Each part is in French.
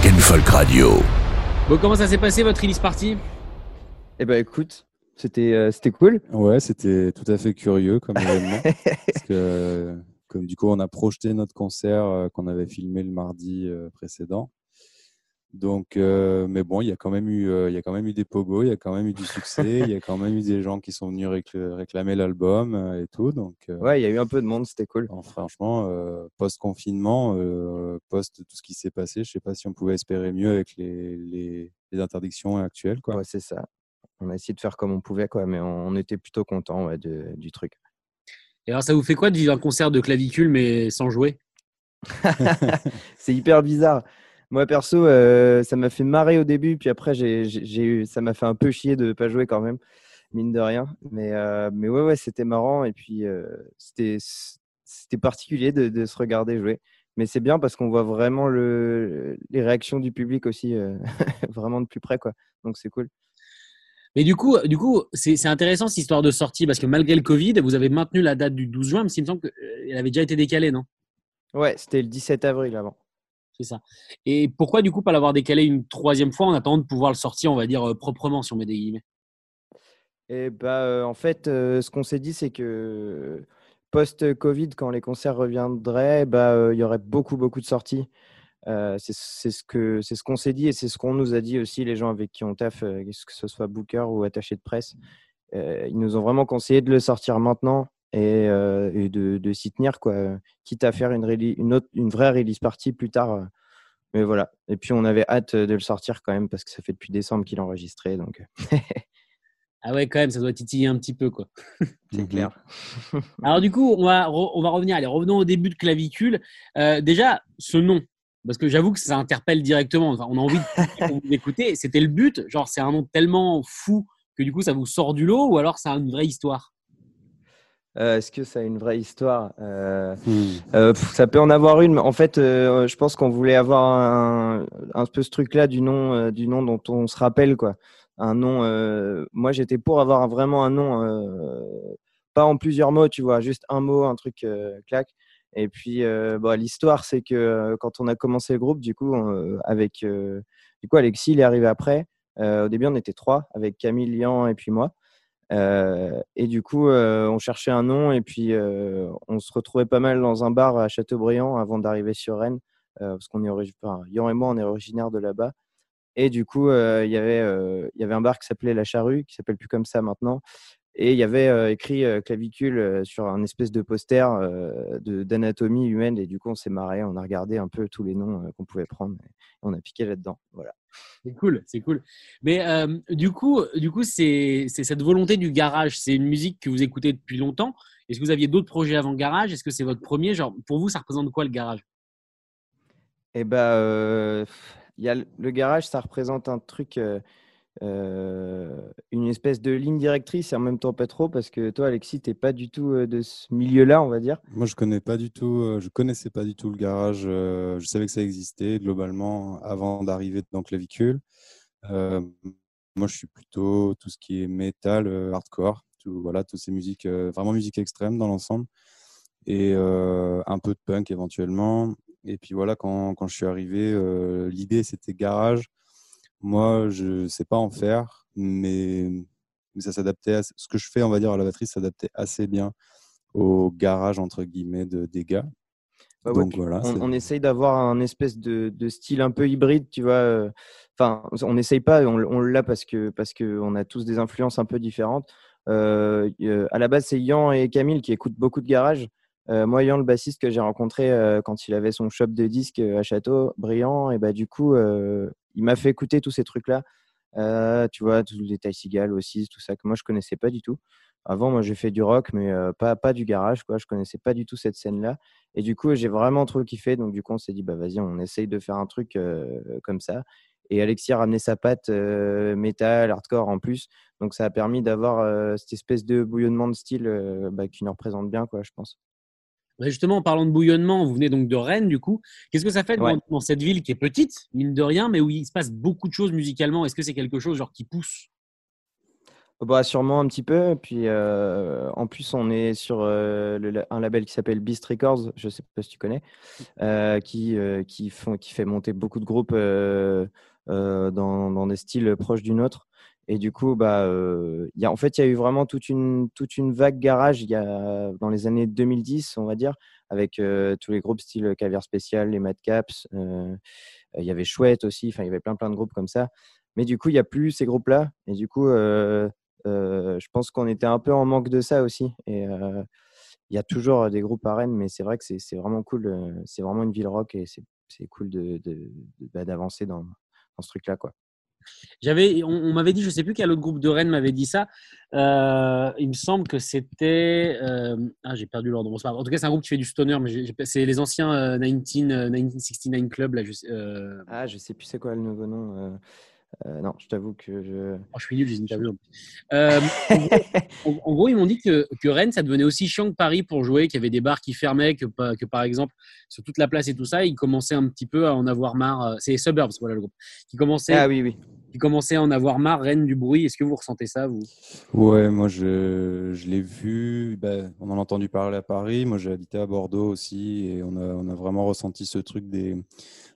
Rock and Folk Radio. Bon, comment ça s'est passé votre release party? Eh ben écoute, c'était euh, c'était cool. Ouais, c'était tout à fait curieux comme événement. parce que, euh, comme du coup, on a projeté notre concert euh, qu'on avait filmé le mardi euh, précédent. Donc, euh, mais bon, il y a quand même eu, euh, il y a quand même eu des pogos, il y a quand même eu du succès, il y a quand même eu des gens qui sont venus récl- réclamer l'album euh, et tout. Donc, euh, Ouais, il y a eu un peu de monde, c'était cool. franchement, euh, post-confinement, euh, post tout ce qui s'est passé, je sais pas si on pouvait espérer mieux avec les, les, les interdictions actuelles, quoi. Ouais, c'est ça. On a essayé de faire comme on pouvait, quoi, mais on, on était plutôt content ouais, de- du truc. Et alors, ça vous fait quoi de vivre un concert de clavicule mais sans jouer? C'est hyper bizarre. Moi, perso, euh, ça m'a fait marrer au début, puis après, j'ai, j'ai- ça m'a fait un peu chier de ne pas jouer quand même, mine de rien. Mais, euh, mais ouais, ouais, c'était marrant, et puis euh, c'était, c'était particulier de, de se regarder jouer. Mais c'est bien parce qu'on voit vraiment le, les réactions du public aussi, vraiment de plus près, quoi. Donc c'est cool. Mais du coup, du coup, c'est c'est intéressant cette histoire de sortie parce que malgré le Covid, vous avez maintenu la date du 12 juin, mais il me semble qu'elle avait déjà été décalée, non? Ouais, c'était le 17 avril avant. Et pourquoi du coup pas l'avoir décalé une troisième fois en attendant de pouvoir le sortir, on va dire euh, proprement, si on met des guillemets? Et bah, euh, en fait, euh, ce qu'on s'est dit, c'est que post-Covid, quand les concerts reviendraient, bah, il y aurait beaucoup, beaucoup de sorties. C'est ce c'est ce qu'on s'est dit et c'est ce qu'on nous a dit aussi les gens avec qui on taffe, que ce soit booker ou attaché de presse. Ils nous ont vraiment conseillé de le sortir maintenant et, euh, et de, de s'y tenir, quoi. Quitte à faire une, reli- une, autre, une vraie release party plus tard. euh. Mais voilà. Et puis on avait hâte de le sortir quand même parce que ça fait depuis décembre qu'il est enregistré. Donc euh, Ah ouais, quand même, ça doit titiller un petit peu, quoi. c'est clair. Alors du coup, on va, re- on va revenir. Allez, revenons au début de Clavicule. Euh, déjà, ce nom, parce que j'avoue que ça interpelle directement. Enfin, on a envie de d'écouter. C'était le but. Genre, c'est un nom tellement fou que du coup, ça vous sort du lot, ou alors c'est une vraie histoire? Euh, Est-ce que ça a une vraie histoire Euh, Hmm. euh, Ça peut en avoir une, mais en fait, je pense qu'on voulait avoir un, un peu ce truc-là du nom, du nom dont on se rappelle, quoi. Un nom. moi, j'étais pour avoir vraiment un nom, pas en plusieurs mots, tu vois, juste un mot, un truc clac. Et puis, bah, l'histoire, c'est que quand on a commencé le groupe, du coup, avec, du coup, Alexis, il est arrivé après. Au début, on était trois, avec Camille, Lian et puis moi. Euh, et du coup, euh, on cherchait un nom et puis euh, on se retrouvait pas mal dans un bar à Châteaubriand avant d'arriver sur Rennes, parce qu'on est originaire, enfin, et moi, on est originaire de là-bas. Et du coup, il y avait, il y avait un bar qui s'appelait La Charrue, qui s'appelle plus comme ça maintenant. Et il y avait euh, écrit euh, clavicule euh, sur un espèce de poster d'anatomie humaine. Et du coup, on s'est marré, on a regardé un peu tous les noms qu'on pouvait prendre et on a piqué là-dedans. Voilà. C'est cool, c'est cool. Mais euh, du coup, du coup, c'est cette volonté du garage. C'est une musique que vous écoutez depuis longtemps. Est-ce que vous aviez d'autres projets avant garage? Est-ce que c'est votre premier? Genre, pour vous, ça représente quoi le garage? Et bah, euh, y a le garage, ça représente un truc, euh, une espèce de ligne directrice et en même temps pas trop, parce que toi, Alexis, t'es pas du tout euh, de ce milieu-là, on va dire. Moi, je connais pas du tout, euh, je connaissais pas du tout le garage. euh, je savais que ça existait globalement avant d'arriver dans Clavicule. Euh, moi, je suis plutôt tout ce qui est métal, euh, hardcore, tout, voilà, toutes ces musiques, euh, vraiment musique extrême dans l'ensemble, et euh, un peu de punk éventuellement. Et puis voilà, quand, quand je suis arrivé, euh, l'idée c'était garage. Moi, je sais pas en faire, mais, mais ça s'adaptait à ce que je fais, on va dire, à la batterie, s'adaptait assez bien au garage entre guillemets de, des gars. Ouais, Donc voilà. on, essaye d'avoir un espèce de, de style un peu hybride, tu vois. euh, Enfin, on n'essaye pas, on, on l'a parce que parce que on a tous des influences un peu différentes. Euh, euh, à la base, c'est Yan et Camille qui écoutent beaucoup de garage. Euh, moi, Yan, le bassiste que j'ai rencontré euh, quand il avait son shop de disques à Château, brillant, et bah du coup, il m'a fait écouter tous ces trucs-là. Euh, tu vois, tous les Ty Seagal aussi, tout ça que moi je connaissais pas du tout. Avant, moi j'ai fait du rock, mais euh, pas, pas du garage, quoi. Je connaissais pas du tout cette scène-là. Et du coup, j'ai vraiment trop kiffé. Donc, du coup, on s'est dit, bah vas-y, on essaye de faire un truc euh, comme ça. Et Alexis a ramené sa patte métal, hardcore en plus. Donc, ça a permis d'avoir cette espèce de bouillonnement de style bah, qui nous représente bien, quoi, je pense. Justement, en parlant de bouillonnement, vous venez donc de Rennes, du coup. Qu'est-ce que ça fait Ouais. dans, dans cette ville qui est petite, mine de rien, mais où il se passe beaucoup de choses musicalement? Est-ce que c'est quelque chose genre qui pousse? Bah, sûrement un petit peu. Puis euh, en plus, on est sur euh, le un label qui s'appelle Beast Records, je sais pas si tu connais, euh, qui, qui, font, qui fait monter beaucoup de groupes dans, dans des styles proches du nôtre. Et du coup, bah, euh, y a, en fait, il y a eu vraiment toute une, toute une vague garage y a, dans les années 2010, on va dire, avec euh, tous les groupes style Caviar Spécial, les Madcaps. euh, il y avait Chouette aussi, il y avait plein, plein de groupes comme ça. Mais du coup, il n'y a plus ces groupes-là. Et du coup, euh, je pense qu'on était un peu en manque de ça aussi. Et il y a toujours des groupes à Rennes, mais c'est vrai que c'est vraiment cool. C'est vraiment une ville rock et c'est cool de- de- de- bah, d'avancer dans, dans ce truc-là. quoi. J'avais, on, m'avait dit, je sais plus quel autre groupe de Rennes m'avait dit ça. Euh, il me semble que c'était. euh, ah, j'ai perdu l'ordre. En tout cas, c'est un groupe qui fait du stoner, mais c'est les anciens euh, 19, euh, 1969 Club. Là, euh, Ah, je sais plus c'est quoi le nouveau nom. Euh, non, je t'avoue que je. oh, je suis nul, je les interviews. Euh, en, gros, en- en gros, ils m'ont dit que, que Rennes, ça devenait aussi chiant que Paris pour jouer, qu'il y avait des bars qui fermaient, que, que par exemple, sur toute la place et tout ça, ils commençaient un petit peu à en avoir marre. euh, C'est Suburbs, voilà le groupe. Qui commençait, Ah oui, oui. Qui commençait à en avoir marre, Rennes, du bruit. Est-ce que vous ressentez ça, vous? Ouais, moi je, je l'ai vu, ben, on en a entendu parler à Paris, moi j'ai habité à Bordeaux aussi et on a, on a vraiment ressenti ce truc des,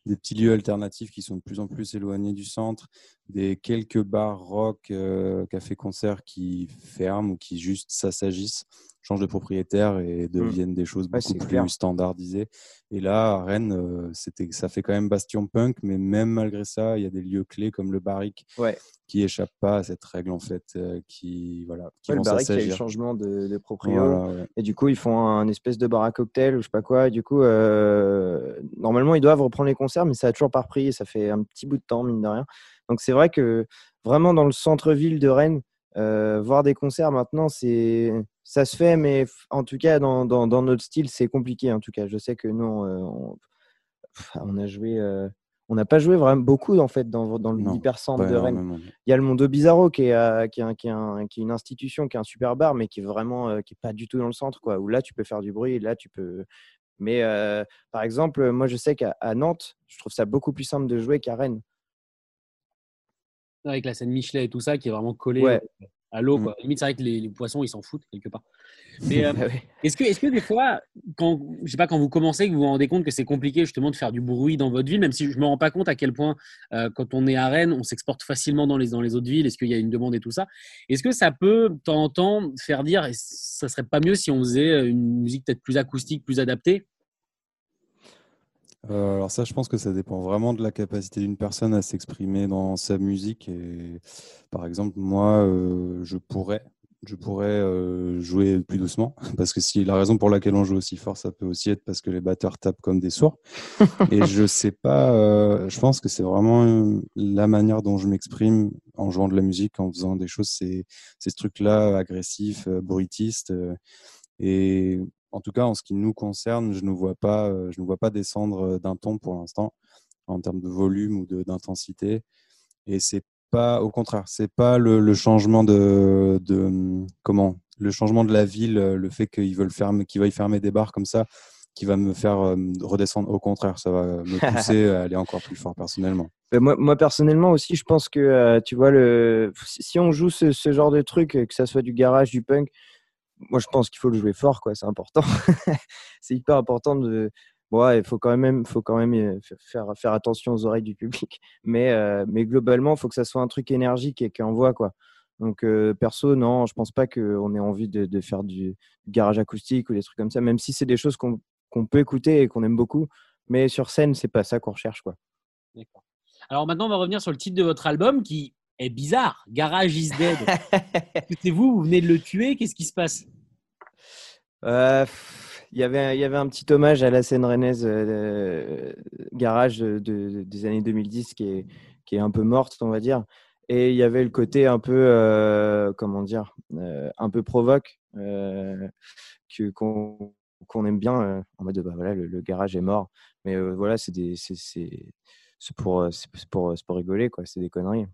des petits lieux alternatifs qui sont de plus en plus éloignés du centre, des quelques bars rock, euh, cafés-concerts qui ferment ou qui juste s'assagissent, changent de propriétaire et deviennent des choses beaucoup plus clair. standardisées. Et là, à Rennes, euh, c'était, ça fait quand même bastion punk, mais même malgré ça, il y a des lieux clés comme le Barrique Ouais. qui échappent pas à cette règle en fait, euh, qui voilà, qui Ouais, le vont Barrick, il y a eu changement de, de proprio. Voilà. Et du coup, ils font un espèce de bar à cocktail ou je sais pas quoi. Et du coup, euh, normalement, ils doivent reprendre les concerts, mais ça a toujours pas repris et ça fait un petit bout de temps, mine de rien. Donc, c'est vrai que vraiment dans le centre-ville de Rennes, euh, voir des concerts maintenant, c'est ça se fait, mais en tout cas, dans, dans, dans notre style, c'est compliqué. En tout cas, je sais que nous, euh, on, pff, on a joué. euh, on n'a pas joué vraiment beaucoup en fait dans, dans l'hypercentre de Rennes. Il y a le Mondo Bizarro qui est, euh, qui, est un- qui, est un- qui est une institution, qui est un super bar, mais qui est vraiment euh, qui est pas du tout dans le centre, quoi. Où là, tu peux faire du bruit, là, tu peux. Mais euh, par exemple, moi, je sais qu'à Nantes, je trouve ça beaucoup plus simple de jouer qu'à Rennes. Avec la scène Michelet et tout ça qui est vraiment collé Ouais. euh, à l'eau. Mm. quoi. Limite, c'est vrai que les, les poissons, ils s'en foutent quelque part. Euh, Ah ouais. est-ce que, est-ce que des fois, quand, je sais pas, quand vous commencez, que vous vous rendez compte que c'est compliqué justement de faire du bruit dans votre ville, même si je me rends pas compte à quel point, euh, quand on est à Rennes, on s'exporte facilement dans les, dans les autres villes, est-ce qu'il y a une demande et tout ça? Est-ce que ça peut, de temps en temps, faire dire, ça serait pas mieux si on faisait une musique peut-être plus acoustique, plus adaptée? Euh, alors ça, je pense que ça dépend vraiment de la capacité d'une personne à s'exprimer dans sa musique. Et par exemple, moi, euh, je pourrais, je pourrais euh, jouer plus doucement, parce que si la raison pour laquelle on joue aussi fort, ça peut aussi être parce que les batteurs tapent comme des sourds. Et je sais pas, euh, je pense que c'est vraiment la manière dont je m'exprime en jouant de la musique, en faisant des choses, ces, ces trucs-là agressifs, bruitistes. et en tout cas, en ce qui nous concerne, je ne vois pas, euh, je ne vois pas descendre euh, d'un ton pour l'instant en termes de volume ou d'intensité. Et c'est pas, au contraire, c'est pas le, le changement de, de hum, comment, le changement de la ville, euh, le fait qu'ils veulent fermer, qu'ils veuillent fermer des bars comme ça, qui va me faire redescendre. Au contraire, ça va me pousser à aller encore plus fort personnellement. Ben, moi, moi, personnellement aussi, je pense que tu vois, le... si on joue ce, ce genre de truc, que ça soit du garage, du punk, moi je pense qu'il faut le jouer fort, quoi. C'est important. c'est hyper important de. Bon, ouais, il faut quand même, faut quand même euh, faire, faire attention aux oreilles du public. Mais, euh, mais globalement, il faut que ça soit un truc énergique et qui envoie, quoi. Donc, euh, perso, non, je pense pas qu'on ait envie de, de faire du, garage acoustique ou des trucs comme ça, même si c'est des choses qu'on qu'on peut écouter et qu'on aime beaucoup. Mais sur scène, c'est pas ça qu'on recherche, quoi. D'accord. Alors maintenant, on va revenir sur le titre de votre album qui est bizarre. Garage is dead. C'est vous, vous venez de le tuer. Qu'est-ce qui se passe? Euh, Il y avait, il y avait un petit hommage à la scène rennaise euh, garage de, de- des années 2010 qui est, qui est un peu morte, on va dire. Et il y avait le côté un peu, euh, comment dire, euh, un peu provoque, euh, que, qu'on, qu'on aime bien, euh, en mode, bah, voilà, le, le garage est mort. Mais euh, voilà, c'est, des, c'est, c'est, c'est, pour, euh, pour, pour rigoler, quoi. C'est des conneries.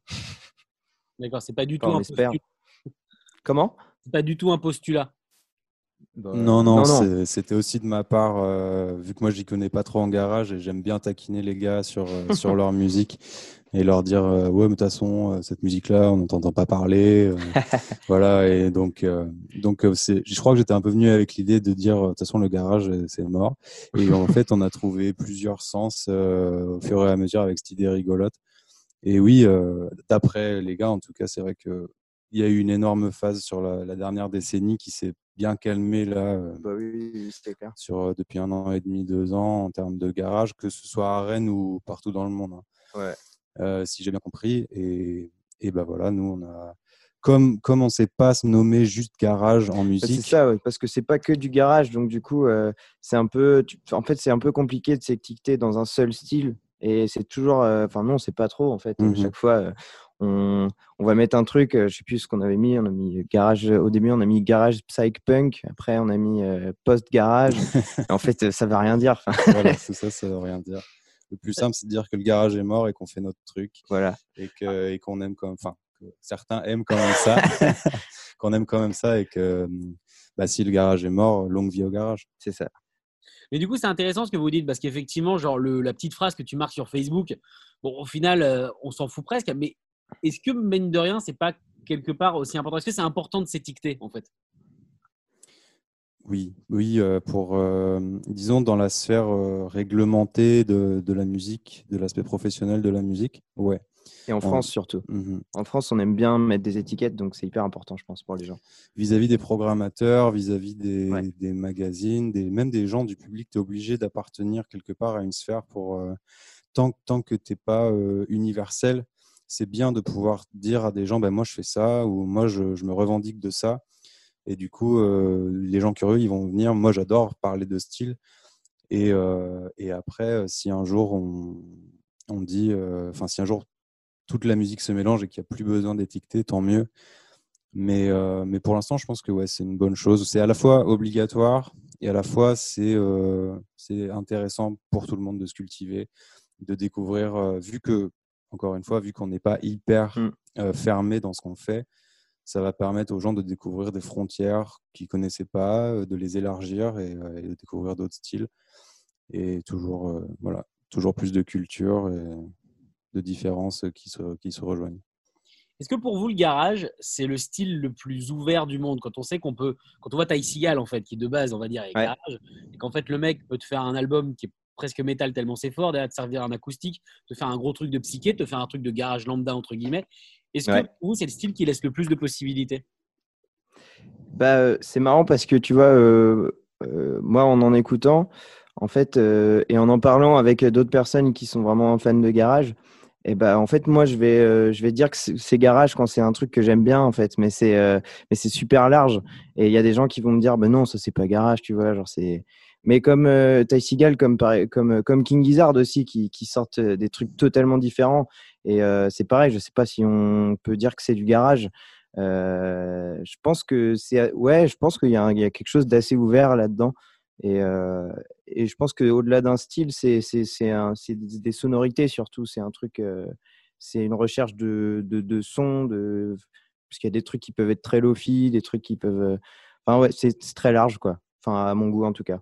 D'accord, c'est pas du tout Enfin, un postulat. Comment? C'est pas du tout un postulat. Bah, Non, non, non. c'est- c'était aussi de ma part, euh, vu que moi j'y connais pas trop en garage et j'aime bien taquiner les gars sur, euh, sur leur musique et leur dire euh, ouais mais de toute façon euh, cette musique-là on n'entend pas parler, euh, voilà et donc euh, donc c'est, je crois que j'étais un peu venu avec l'idée de dire de toute façon le garage c'est mort et en fait on a trouvé plusieurs sens euh, au fur et à mesure avec cette idée rigolote et oui euh, d'après les gars en tout cas c'est vrai que il y a eu une énorme phase sur la, la dernière décennie qui s'est bien calmée là euh, Bah oui, clair. sur euh, depuis un an et demi, deux ans en termes de garage, que ce soit à Rennes ou partout dans le monde. hein. Ouais. Euh, si j'ai bien compris. Et, et ben voilà, nous on a comme comme on sait pas se nommer juste garage en Bah, musique. C'est ça, ouais, parce que c'est pas que du garage, donc du coup, euh, c'est un peu, tu- en fait, c'est un peu compliqué de s'étiqueter dans un seul style, et c'est toujours, euh, enfin non, c'est pas trop en fait. Mhm. Chaque fois, euh, on, on va mettre un truc, euh, je sais plus ce qu'on avait mis, on a mis garage. Au début, on a mis garage psych punk, après on a mis euh, post garage. en fait, euh, ça va rien dire. Voilà, c'est ça, ça veut rien dire. Le plus simple, c'est de dire que le garage est mort et qu'on fait notre truc voilà. et que et qu'on aime comme, enfin, certains aiment quand même ça, qu'on aime quand même ça et que bah, si le garage est mort, longue vie au garage. C'est ça. Mais du coup, c'est intéressant ce que vous dites parce qu'effectivement, genre le, la petite phrase que tu marques sur Facebook, bon, au final, euh, on s'en fout presque. Mais est-ce que mine de rien, c'est pas quelque part aussi important? Est-ce que c'est important de s'étiqueter en fait? Oui, oui, euh, pour, euh, disons, dans la sphère euh, réglementée de, de la musique, de l'aspect professionnel de la musique, ouais. Et en France surtout. Mhm. En France, on aime bien mettre des étiquettes, donc c'est hyper important, je pense, pour les gens. Vis-à-vis des programmateurs, vis-à-vis des, Ouais. des magazines, des, même des gens du public, tu es obligé d'appartenir quelque part à une sphère pour. euh, tant, tant que tu n'es pas euh, universel, c'est bien de pouvoir dire à des gens ben, moi je fais ça ou moi je, je me revendique de ça. Et du coup, euh, les gens curieux, ils vont venir. Moi, j'adore parler de style. Et, euh, et après, euh, si un jour on, on dit, enfin, si un jour toute la musique se mélange et qu'il n'y a plus besoin d'étiqueter, tant mieux. Mais, mais pour l'instant, je pense que ouais, c'est une bonne chose. C'est à la fois obligatoire et à la fois c'est c'est intéressant pour tout le monde de se cultiver, de découvrir, vu que, encore une fois, vu qu'on n'est pas hyper Mm. euh, fermé dans ce qu'on fait, ça va permettre aux gens de découvrir des frontières qu'ils ne connaissaient pas, euh, de les élargir et, euh, et de découvrir d'autres styles. Et toujours, euh, voilà, toujours plus de culture et de différences qui se, qui se rejoignent. Est-ce que pour vous, le garage, c'est le style le plus ouvert du monde? Quand on sait qu'on peut, quand on voit Ty Seagal, en fait, qui de base, on va dire, est Ouais. garage, et qu'en fait, le mec peut te faire un album qui est presque métal tellement c'est fort, derrière te servir un acoustique, te faire un gros truc de psyché, te faire un truc de garage lambda, entre guillemets. Est-ce Ouais. que pour vous, c'est le style qui laisse le plus de possibilités? Bah, euh, c'est marrant parce que tu vois, euh, euh, moi, en en écoutant, en fait, euh, et en en parlant avec d'autres personnes qui sont vraiment fans de garage, et bah, en fait, moi, je vais, euh, je vais dire que c'est c'est garage quand c'est un truc que j'aime bien, en fait, mais c'est, euh, mais c'est super large. Et il y a des gens qui vont me dire, ben non, ça c'est pas garage, tu vois, genre c'est. Mais comme euh, Ty Seagal, comme, comme, comme King Gizzard aussi, qui, qui sortent euh, des trucs totalement différents. Et euh, c'est pareil, je sais pas si on peut dire que c'est du garage. Euh, je pense que c'est ouais, je pense qu'il y, y a quelque chose d'assez ouvert là-dedans. Et, euh, et je pense qu'au-delà d'un style, c'est des sonorités surtout. C'est un truc, euh, c'est une recherche de, de, de sons, de parce qu'il y a des trucs qui peuvent être très lofi, des trucs qui peuvent. euh, Enfin ouais, c'est très large quoi. Enfin à mon goût en tout cas.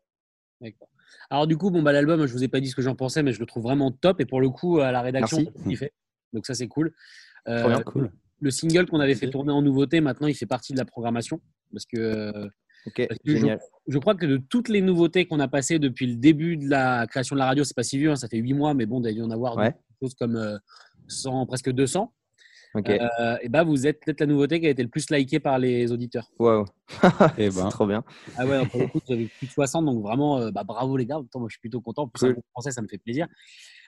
D'accord. Alors du coup, bon, bah, l'album, je vous ai pas dit ce que j'en pensais, mais je le trouve vraiment top. Et pour le coup, à la rédaction, a kiffé. Donc ça, c'est cool. Euh, bien. Cool. Le single qu'on avait fait tourner en nouveauté, maintenant, il fait partie de la programmation. Parce que, euh, Ok, parce que je, crois que de toutes les nouveautés qu'on a passées depuis le début de la création de la radio, c'est pas si vieux, hein, ça fait 8 mois, mais bon, il y en avoir Ouais. des choses comme euh, 100, presque 200. Euh, et bah, vous êtes peut-être la nouveauté qui a été le plus likée par les auditeurs. Waouh. Eh c'est ben. trop bien. Ah ouais, pour le coup, vous avez plus de 60, donc vraiment, euh, bah, bravo les gars. Temps, moi, je suis plutôt content. En plus, Cool. un français, ça me fait plaisir.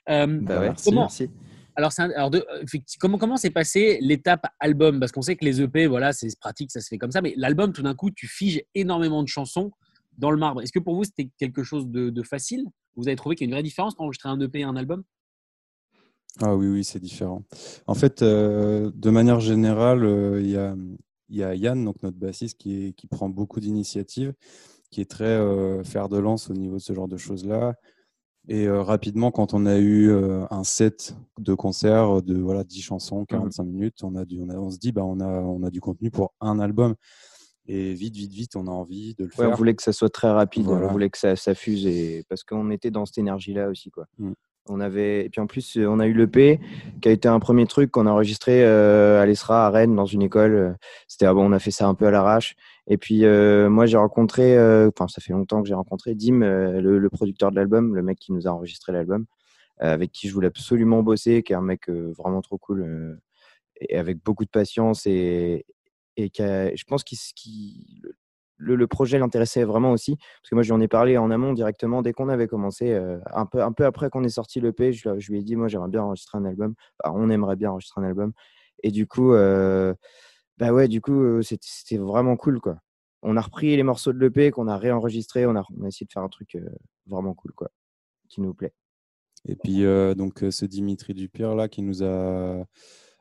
Euh, Bah ouais. comment, Merci. alors, un- alors de- effecti- comment comment s'est passé l'étape album? Parce qu'on sait que les EP, voilà, c'est pratique, ça se fait comme ça. Mais l'album, tout d'un coup, tu figes énormément de chansons dans le marbre. Est-ce que pour vous, c'était quelque chose de, de facile? Vous avez trouvé qu'il y a une vraie différence entre enregistrer un EP et un album? Ah oui, oui, c'est différent. En fait, euh, de manière générale, euh, il y, a, y, a, Yann, donc notre bassiste, qui, est, qui prend beaucoup d'initiatives, qui est très euh, fer de lance au niveau de ce genre de choses-là. Et rapidement, quand on a eu un set de concert de voilà 10 chansons, 45 mmh minutes, on, a on, a, on se dit bah, on, a, on a du contenu pour un album. Et vite, vite, vite, on a envie de le faire. on voulait que ça soit très rapide, on voulait que ça, ça fuse, et... parce qu'on était dans cette énergie-là aussi. Quoi. Mmh. On avait... Et puis en plus, on a eu l'EP, qui a été un premier truc qu'on a enregistré euh, à l'ESRA, à Rennes, dans une école. C'était, ah bon, on a fait ça un peu à l'arrache. Et puis euh, moi, j'ai rencontré, euh, enfin, ça fait longtemps que j'ai rencontré Dim, le, producteur de l'album, le mec qui nous a enregistré l'album, avec qui je voulais absolument bosser, qui est un mec vraiment trop cool, et avec beaucoup de patience et, et qui je pense qu'il le, projet l'intéressait vraiment aussi. Parce que moi, je lui ai parlé en amont directement dès qu'on avait commencé. Euh, un, peu, un peu après qu'on ait sorti l'EP, je, je lui ai dit, moi, j'aimerais bien enregistrer un album. on aimerait bien enregistrer un album. Et du coup, euh, bah ouais, du coup, euh, c'était vraiment cool, quoi. On a repris les morceaux de l'EP qu'on a réenregistrés. On a, on a essayé de faire un truc vraiment cool, quoi, qui nous plaît. Et puis, donc, ce Dimitri Dupire, là, qui nous a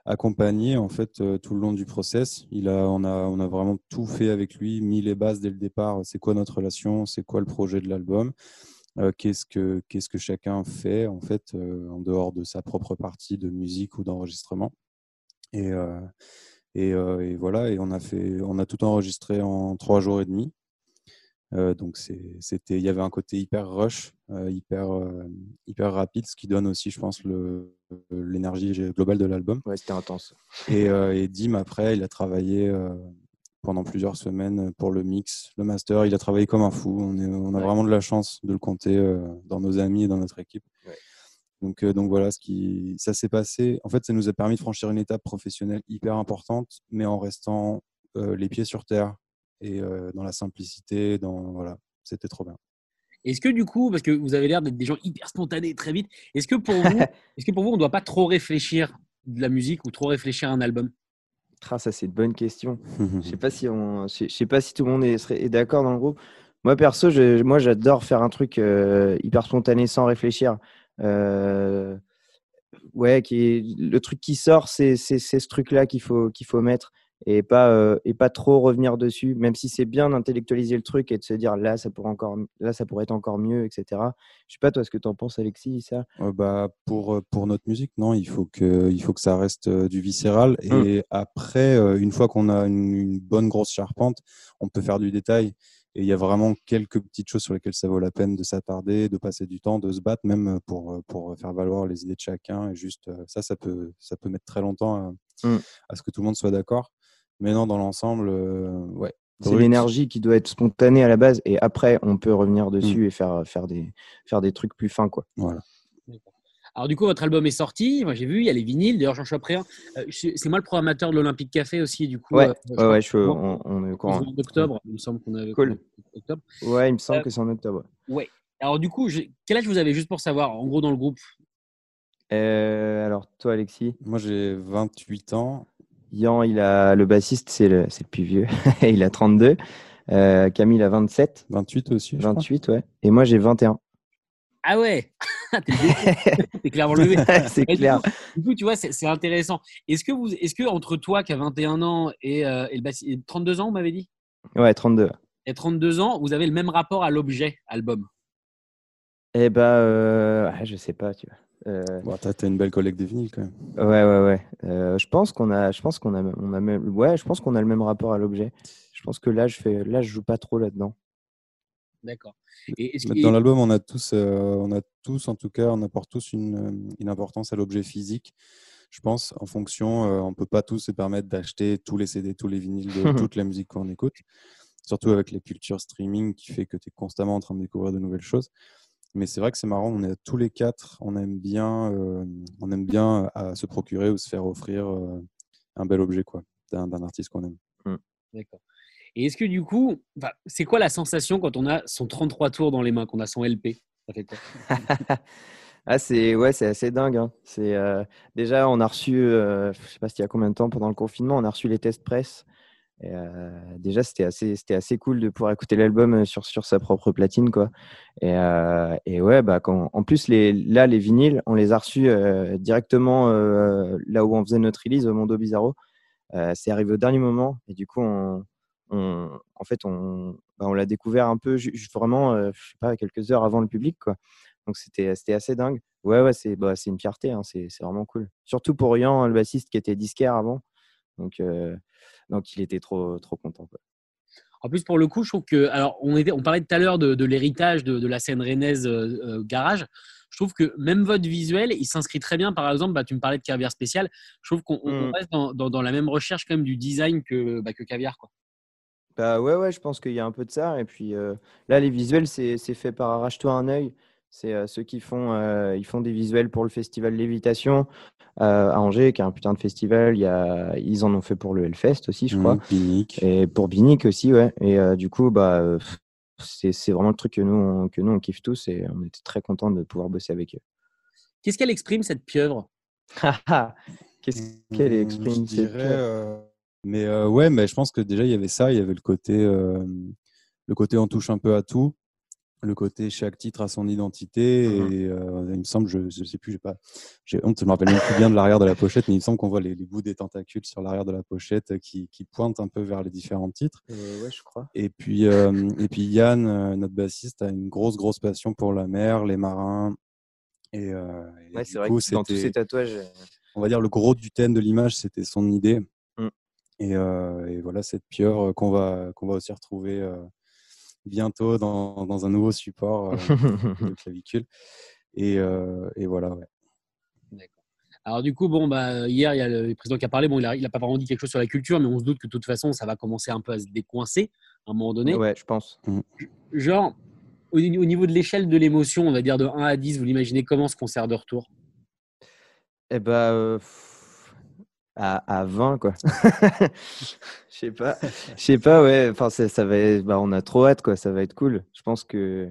accompagné en fait euh, tout le long du process. Il a, on, a, on a vraiment tout fait avec lui, mis les bases dès le départ. C'est quoi notre relation? C'est quoi le projet de l'album? Euh, qu'est-ce, que, qu'est-ce que chacun fait en fait euh, en dehors de sa propre partie de musique ou d'enregistrement? Et, et, et, voilà, et on a, fait, on a tout enregistré en trois jours et demi. Euh, donc c'était, il y avait un côté hyper rush, euh, hyper, euh, hyper rapide, ce qui donne aussi, je pense, le, l'énergie globale de l'album. Ouais, c'était intense. Et, et, Dim, après, il a travaillé pendant plusieurs semaines pour le mix, le master. Il a travaillé comme un fou. On, est, on a vraiment de la chance de le compter dans nos amis et dans notre équipe. Donc, donc voilà, ce qui, ça s'est passé. En fait, ça nous a permis de franchir une étape professionnelle hyper importante, mais en restant les pieds sur terre et dans la simplicité, dans voilà, c'était trop bien. Est-ce que du coup, parce que vous avez l'air d'être des gens hyper spontanés très vite, est-ce que pour vous, est-ce que pour vous, on ne doit pas trop réfléchir de la musique ou trop réfléchir à un album? Ah, Ça, c'est une bonne question. je sais pas si on, je sais pas si tout le monde est, est d'accord dans le groupe. Moi perso, je, moi j'adore faire un truc hyper spontané sans réfléchir. ouais, qui est, le truc qui sort, c'est ce truc-là qu'il faut qu'il faut mettre et pas euh, et pas trop revenir dessus même si c'est bien d'intellectualiser le truc et de se dire là ça pourrait encore là ça pourrait être encore mieux etc je sais pas toi ce que tu en penses Alexis ça euh, bah pour euh, pour notre musique non il faut que il faut que ça reste du viscéral mmh. et après une fois qu'on a une, bonne grosse charpente on peut faire du détail et il y a vraiment quelques petites choses sur lesquelles ça vaut la peine de s'attarder, de passer du temps, de se battre même pour, pour faire valoir les idées de chacun. Et juste ça, ça peut, ça peut mettre très longtemps à, mmh. à ce que tout le monde soit d'accord. Mais non, dans l'ensemble, euh, ouais. C'est l'énergie qui doit être spontanée à la base et après, on peut revenir mmh. dessus et faire, faire, des, faire des trucs plus fins. Quoi. Voilà. Alors, du coup, votre album est sorti. Moi, j'ai vu, il y a les vinyles. D'ailleurs, j'en suis après un. Euh, c'est moi le programmateur de l'Olympique Café aussi, du coup. Ouais, euh, ouais, je, on, on, est au En octobre, il me semble qu'on avait. Cool. Octobre. Ouais, il me semble que c'est en octobre. Ouais. Alors, du coup, quel âge vous avez, juste pour savoir, en gros, dans le groupe? Alors, toi, Alexis? Moi, j'ai 28 ans. Yann, il a, le bassiste, c'est le, le, plus vieux. il a 32. Euh, Camille a 27. 28 aussi. 28, ouais. Et moi, j'ai 21. Ah ouais T'es clairement levé. c'est clair. Du coup, tu vois, c'est intéressant. Est-ce que, vous, est que entre toi qui as 21 ans et, euh, et le bassiste, 32 ans, vous m'avez dit? Ouais, 32. Et 32 ans, vous avez le même rapport à l'objet album? Eh ben, euh, je sais pas, tu vois. Euh... Bon, t'as une belle collecte de vinyles quand même. Ouais, ouais, ouais. Euh, je pense qu'on a, je pense qu'on a, on a même, ouais, je pense qu'on a le même rapport à l'objet. Je pense que là, je fais, là, je joue pas trop là-dedans. D'accord. Dans l'album, on a tous, euh, on a tous, en tout cas, on apporte tous une, une importance à l'objet physique. Je pense, en fonction, euh, on peut pas tous se permettre d'acheter tous les CD, tous les vinyles de toute la musique qu'on écoute. Surtout avec les cultures streaming qui fait que tu es constamment en train de découvrir de nouvelles choses. Mais c'est vrai que c'est marrant, on est tous les quatre, on aime bien, euh, on aime bien euh, à se procurer ou se faire offrir euh, un bel objet quoi, d'un, artiste qu'on aime. Mmh. D'accord. Et est-ce que du coup, c'est quoi la sensation quand on a son 33 tours dans les mains, qu'on a son LP Ça fait quoi? Ah, c'est ouais, c'est assez dingue. Hein. C'est déjà on a reçu, je sais pas c'était il y a combien de temps pendant le confinement, on a reçu les tests presse Euh, déjà, c'était assez, c'était assez cool de pouvoir écouter l'album euh, sur, sur sa propre platine, quoi. Et, euh, et ouais, bah, en plus, les, là, les vinyles, on les a reçus directement là où on faisait notre release au Mondo Bizarro. C'est arrivé au dernier moment, et du coup, on, on, en fait, on, bah, on l'a découvert un peu, vraiment, je sais pas, quelques heures avant le public, quoi. Donc, c'était, c'était assez dingue. Ouais, ouais, c'est, bah, c'est une fierté, hein, c'est, c'est vraiment cool. Surtout pour Ian, le bassiste qui était disquaire avant. Donc, donc il était trop, trop content. Quoi. En plus, pour le coup, je trouve que. Alors, on, était, on parlait tout à l'heure de, de l'héritage de, de la scène rennaise euh, euh, garage. Je trouve que même votre visuel, il s'inscrit très bien. Par exemple, bah, tu me parlais de Caviar Spécial. Je trouve qu'on on Mm. reste dans, dans, dans la même recherche quand même du design que, bah, que Caviar. Quoi. Bah ouais, ouais, je pense qu'il y a un peu de ça. Et puis euh, là, les visuels, c'est, c'est fait par Arrache-toi un œil. C'est euh, ceux qui font, euh, ils font des visuels pour le festival Lévitation euh, à Angers, qui est un putain de festival. Il y a, ils en ont fait pour le Hellfest aussi, je crois. Mmh, Binic. Et pour Binic aussi, ouais. Et euh, du coup, bah, c'est, c'est vraiment le truc que nous, on, que nous, on kiffe tous. Et on était très contents de pouvoir bosser avec eux. Qu'est-ce qu'elle exprime, cette pieuvre? Qu'est-ce qu'elle Mmh, exprime je cette dirais, pieuvre? euh, Mais euh, ouais, mais je pense que déjà il y avait ça, il y avait le côté, euh, le côté on touche un peu à tout, le côté chaque titre a son identité Mhm. et euh, il me semble, je, je sais plus, j'ai pas, j'ai honte, je me rappelle même plus bien de l'arrière de la pochette, mais il me semble qu'on voit les, les bouts des tentacules sur l'arrière de la pochette qui, qui pointent un peu vers les différents titres. Euh, Ouais, je crois. Et puis, euh, et puis Yann, euh, notre bassiste, a une grosse, grosse passion pour la mer, les marins. Et, euh, et Ouais, c'est vrai coup, que dans tous c'était- ces tatouages. on va dire le gros du thème de l'image, c'était son idée. Mm. Et, euh, et voilà cette pieuvre qu'on va qu'on va aussi retrouver euh, bientôt dans, dans un nouveau support euh, de clavicule. Et, euh, et voilà. Ouais. Alors, du coup, bon, bah, hier, il y a le président qui a parlé. Bon, il n'a il a pas vraiment dit quelque chose sur la culture, mais on se doute que de toute façon, ça va commencer un peu à se décoincer à un moment donné. ouais, je pense. Genre, au, au niveau de l'échelle de l'émotion, on va dire de 1 à 10, vous l'imaginez comment ce concert de retour? Eh bah, euh, à, à 20, quoi. Je sais pas. Je sais pas, ouais. Enfin, ça, ça va bah, on a trop hâte, quoi. Ça va être cool. Je pense que,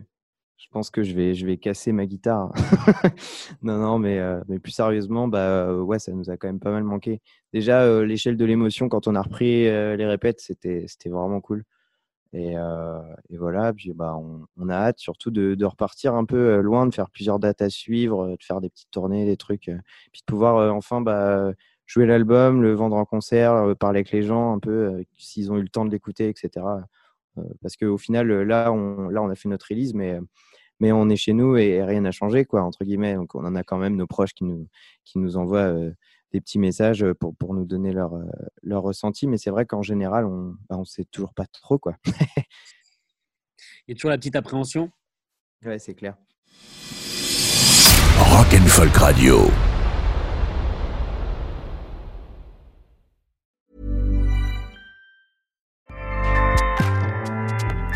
je pense que je vais, je vais casser ma guitare. non, non, mais, euh, mais plus sérieusement, bah, euh, ouais, ça nous a quand même pas mal manqué. Déjà, euh, l'échelle de l'émotion, quand on a repris les répètes, c'était, vraiment cool. Et, voilà, puis bah, on, a hâte surtout de, de repartir un peu loin, de faire plusieurs dates à suivre, de faire des petites tournées, des trucs, puis de pouvoir enfin bah, jouer l'album, le vendre en concert, euh, parler avec les gens un peu, euh, s'ils ont eu le temps de l'écouter, etc. Euh, parce qu'au final, là on, là, on a fait notre release, mais, mais on est chez nous et, et rien n'a changé, quoi, entre guillemets. Donc on en a quand même nos proches qui nous, qui nous envoient euh, des petits messages pour, pour nous donner leur, euh, leur ressenti. Mais c'est vrai qu'en général, on bah, on sait toujours pas trop, quoi. Il y a toujours la petite appréhension? Ouais, c'est clair. Rock and Folk Radio.